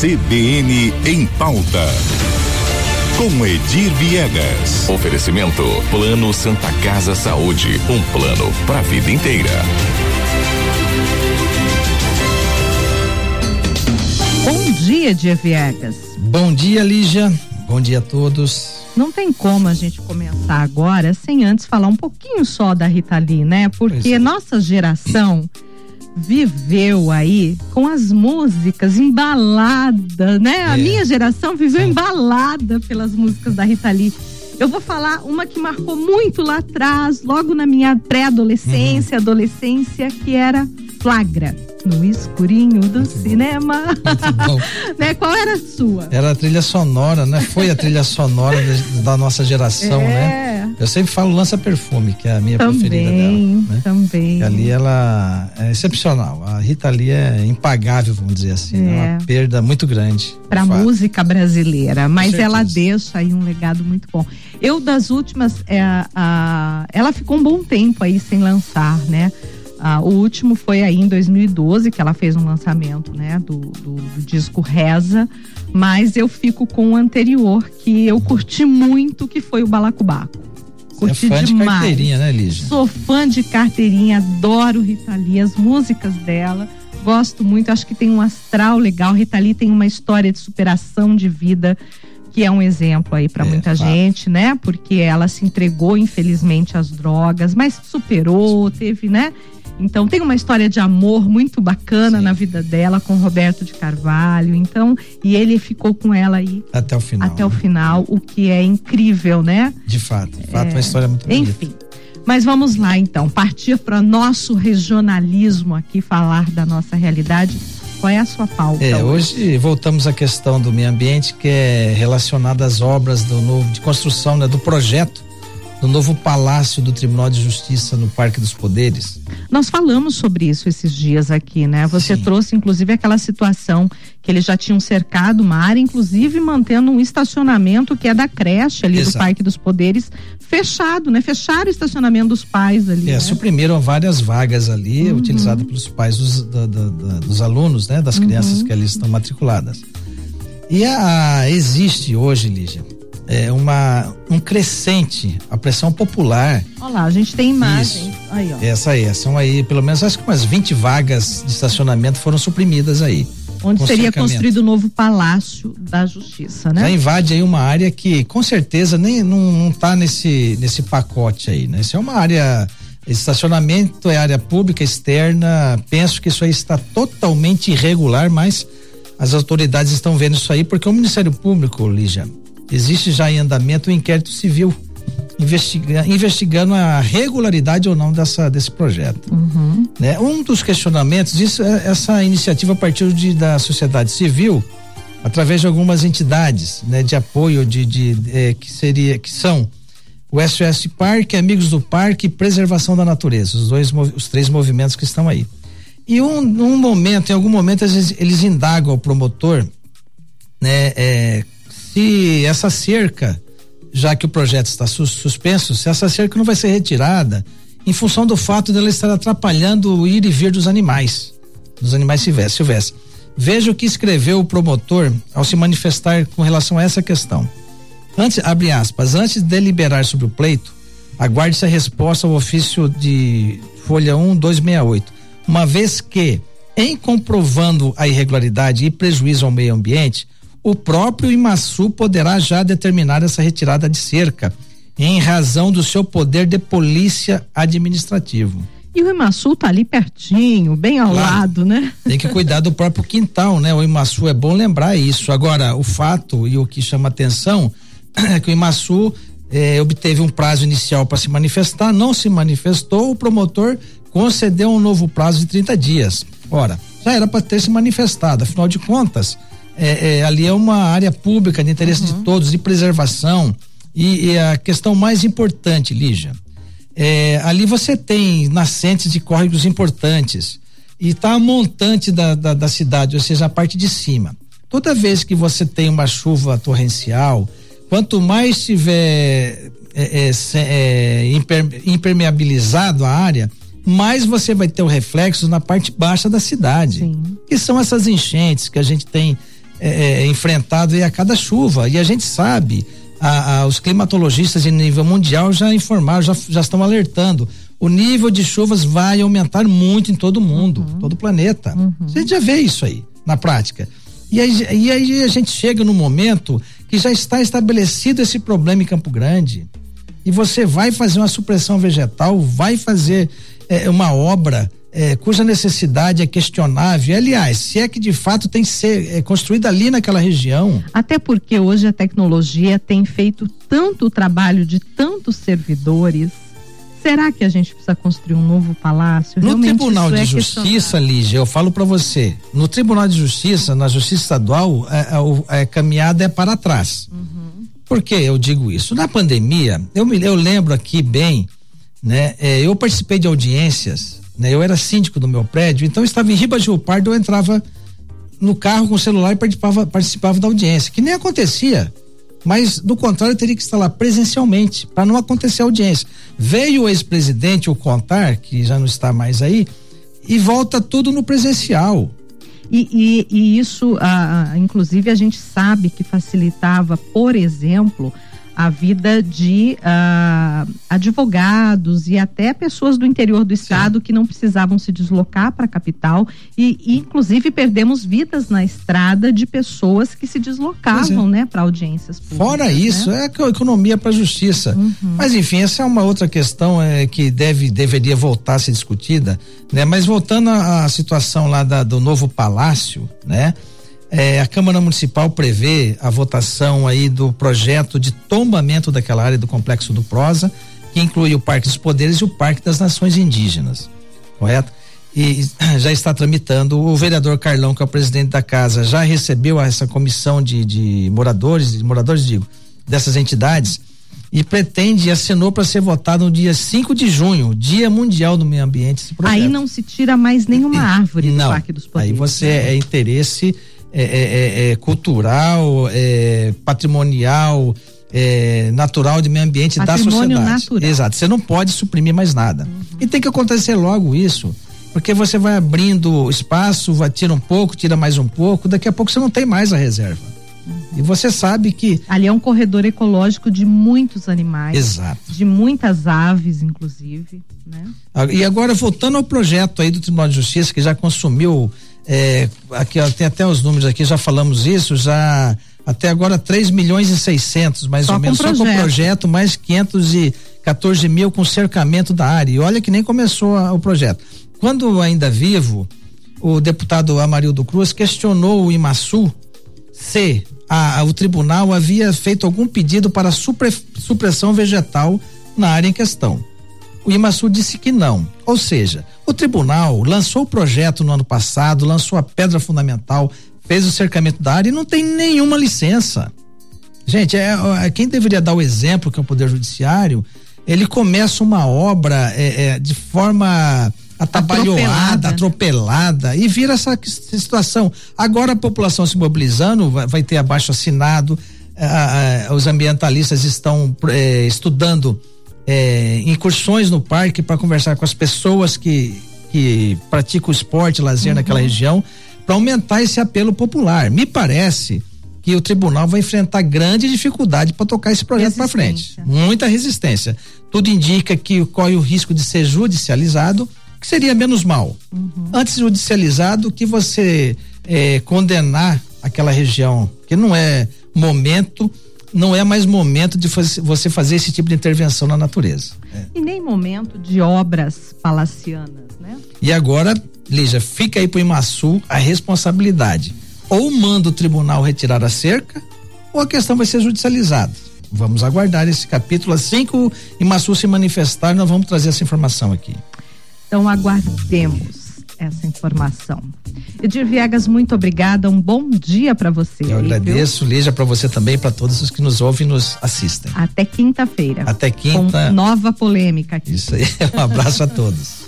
CBN em pauta. Com Edir Viegas. Oferecimento Plano Santa Casa Saúde, um plano para a vida inteira. Bom dia, Edir Viegas. Bom dia, Lígia. Bom dia a todos. Não tem como a gente começar agora sem antes falar um pouquinho só da Rita Lee, né? Porque é. nossa geração viveu aí com as músicas embaladas, né? É. A minha geração viveu Sim. embalada pelas músicas da Rita Lee. Eu vou falar uma que marcou muito lá atrás, logo na minha pré-adolescência, uhum. adolescência, que era Flagra no escurinho do Muito cinema. né? Qual era a sua? Era a trilha sonora, né? Foi a trilha sonora da nossa geração, é. né? Eu sempre falo Lança Perfume, que é a minha também, preferida dela. Né? Também. E ali ela é excepcional. A Rita ali é impagável, vamos dizer assim. É. Né? Uma perda muito grande. Pra música brasileira. Mas ela deixa aí um legado muito bom. Eu, das últimas, é, a, ela ficou um bom tempo aí sem lançar, né? Ah, o último foi aí em 2012 que ela fez um lançamento, né, do, do, do, disco Reza, mas eu fico com o anterior que eu curti muito, que foi o Balacobaco. Curti é fã demais. de carteirinha, né, Lígia? Sou fã de carteirinha, adoro Rita Lee, as músicas dela, gosto muito, acho que tem um astral legal. Rita Lee tem uma história de superação de vida que é um exemplo aí para é, muita claro. gente, né? Porque ela se entregou infelizmente às drogas, mas superou, teve, né? Então tem uma história de amor muito bacana Sim. na vida dela com Roberto de Carvalho. Então, e ele ficou com ela aí até o final. Até o final, o que é incrível, né? De fato, de fato, é, uma história muito bonita. Enfim. Mas vamos lá então, partir para nosso regionalismo aqui, falar da nossa realidade. Qual é a sua pauta? É, hoje voltamos à questão do meio ambiente, que é relacionada às obras do novo de construção, né, do projeto no novo palácio do Tribunal de Justiça no Parque dos Poderes. Nós falamos sobre isso esses dias aqui, né? Você Sim. trouxe inclusive aquela situação que eles já tinham cercado uma área, inclusive mantendo um estacionamento que é da creche ali Exato. do Parque dos Poderes fechado, né? Fecharam o estacionamento dos pais ali. É, né? suprimiram várias vagas ali, uhum. utilizadas pelos pais dos, do, do, do, dos alunos, né? Das crianças uhum. que ali estão matriculadas. E a, existe hoje, Lígia, é, uma, um crescente, a pressão popular. Olha lá, a gente tem imagem. Aí, ó. Essa aí, são aí, pelo menos acho que umas 20 vagas de estacionamento foram suprimidas aí. Onde seria construído o novo Palácio da Justiça, né? Já invade aí uma área que com certeza nem não, não tá nesse, nesse pacote aí, né? Isso é uma área. Estacionamento é área pública externa. Penso que isso aí está totalmente irregular, mas as autoridades estão vendo isso aí porque o Ministério Público, Lígia, Existe já em andamento o um inquérito civil investiga, investigando a regularidade ou não dessa, desse projeto. Uhum. Né? Um dos questionamentos, isso, é, essa iniciativa partiu de, da sociedade civil, através de algumas entidades né, de apoio de, de, de eh, que seria que são o SOS Parque, Amigos do Parque e Preservação da Natureza, os dois os três movimentos que estão aí. E um, um momento, em algum momento eles, eles indagam ao promotor, né, é, se essa cerca, já que o projeto está suspenso, se essa cerca não vai ser retirada em função do fato dela estar atrapalhando o ir e vir dos animais, dos animais silvestres. Veja o que escreveu o promotor ao se manifestar com relação a essa questão. Antes, abre aspas, antes de deliberar sobre o pleito, aguarde-se a resposta ao ofício de folha 1268, uma vez que, em comprovando a irregularidade e prejuízo ao meio ambiente, o próprio Imaçu poderá já determinar essa retirada de cerca, em razão do seu poder de polícia administrativo. E o Imaçu tá ali pertinho, bem ao claro, lado, né? Tem que cuidar do próprio quintal, né? O Imaçu é bom lembrar isso. Agora, o fato e o que chama atenção é que o Imaçu eh, obteve um prazo inicial para se manifestar, não se manifestou, o promotor concedeu um novo prazo de 30 dias. Ora, já era para ter se manifestado, afinal de contas, é, é, ali é uma área pública de interesse uhum. de todos, de preservação. E, e, a questão mais importante, Lígia, é, ali você tem nascentes de córregos importantes e está a montante da, da, da, cidade, ou seja, a parte de cima. Toda vez que você tem uma chuva torrencial, quanto mais tiver é, é, é impermeabilizado a área, mais você vai ter o reflexo na parte baixa da cidade. Sim. Que são essas enchentes que a gente tem é, é, enfrentado a cada chuva. E a gente sabe, a, a, os climatologistas em nível mundial já informaram, já, já estão alertando. O nível de chuvas vai aumentar muito em todo o mundo, uhum. todo o planeta. Uhum. A gente já vê isso aí na prática. E aí, e aí a gente chega no momento que já está estabelecido esse problema em Campo Grande. E você vai fazer uma supressão vegetal, vai fazer é, uma obra é, cuja necessidade é questionável. Aliás, se é que de fato tem que ser é, construída ali naquela região. Até porque hoje a tecnologia tem feito tanto o trabalho de tantos servidores. Será que a gente precisa construir um novo palácio? No Realmente Tribunal de é Justiça, Lígia, eu falo para você, no Tribunal de Justiça, na Justiça Estadual, a, a, a caminhada é para trás. Uhum. Por que eu digo isso? Na pandemia, eu me eu lembro aqui bem, né? É, eu participei de audiências né? Eu era síndico do meu prédio, então estava em Ribas de Pardo, eu entrava no carro com o celular e participava, participava da audiência, que nem acontecia. Mas, do contrário, teria que estar lá presencialmente, para não acontecer a audiência. Veio o ex-presidente, o Contar, que já não está mais aí, e volta tudo no presencial. E, e, e isso, ah, inclusive, a gente sabe que facilitava, por exemplo, a vida de uh, advogados e até pessoas do interior do estado Sim. que não precisavam se deslocar para a capital e, e, inclusive perdemos vidas na estrada de pessoas que se deslocavam, é. né, para audiências públicas. Fora né? isso, né? é economia para a justiça. Uhum. Mas enfim, essa é uma outra questão é, que deve deveria voltar a ser discutida, né? Mas voltando à situação lá da, do novo palácio, né? É, a Câmara Municipal prevê a votação aí do projeto de tombamento daquela área do complexo do Prosa, que inclui o Parque dos Poderes e o Parque das Nações Indígenas, correto? E já está tramitando. O vereador Carlão, que é o presidente da casa, já recebeu essa comissão de, de moradores, de moradores digo, dessas entidades e pretende e assinou para ser votado no dia 5 de junho, Dia Mundial do Meio Ambiente. Aí não se tira mais nenhuma árvore não, do Parque dos Poderes. Aí você né? é interesse é, é, é, é, cultural, é, patrimonial, é, natural de meio ambiente Patrimônio da sociedade. Natural. Exato. Você não pode suprimir mais nada. Uhum. E tem que acontecer logo isso. Porque você vai abrindo espaço, vai, tira um pouco, tira mais um pouco, daqui a pouco você não tem mais a reserva. Uhum. E você sabe que. Ali é um corredor ecológico de muitos animais. Exato. De muitas aves, inclusive. Né? E agora, voltando ao projeto aí do Tribunal de Justiça, que já consumiu é, aqui ó, tem até os números aqui, já falamos isso, já até agora 3 milhões e 600, mais só ou menos, só com o projeto, mais 514 mil com cercamento da área. E olha que nem começou a, o projeto. Quando ainda vivo, o deputado Amarildo Cruz questionou o Imaçu se a, a, o tribunal havia feito algum pedido para supre, supressão vegetal na área em questão. O Imaçu disse que não. Ou seja, o tribunal lançou o projeto no ano passado, lançou a pedra fundamental, fez o cercamento da área e não tem nenhuma licença. Gente, é, é quem deveria dar o exemplo, que é o Poder Judiciário, ele começa uma obra é, é, de forma atabalhoada, atropelada, atropelada e vira essa situação. Agora a população se mobilizando, vai, vai ter abaixo assinado, os ambientalistas estão é, estudando é, incursões no parque para conversar com as pessoas que, que praticam esporte, lazer uhum. naquela região, para aumentar esse apelo popular. Me parece que o tribunal vai enfrentar grande dificuldade para tocar esse projeto para frente. Muita resistência. Tudo indica que corre o risco de ser judicializado, que seria menos mal. Uhum. Antes judicializado que você é, condenar aquela região, que não é momento não é mais momento de você fazer esse tipo de intervenção na natureza. É. E nem momento de obras palacianas, né? E agora, Lígia, fica aí pro Imaçu a responsabilidade. Ou manda o tribunal retirar a cerca, ou a questão vai ser judicializada. Vamos aguardar esse capítulo. Assim que o Imaçu se manifestar, nós vamos trazer essa informação aqui. Então aguardemos essa informação. Edir Viegas, muito obrigada. Um bom dia para você. Eu agradeço, Lígia, para você também, para todos os que nos ouvem e nos assistem. Até quinta-feira. Até quinta. Com nova polêmica aqui. Isso aí. Um abraço a todos.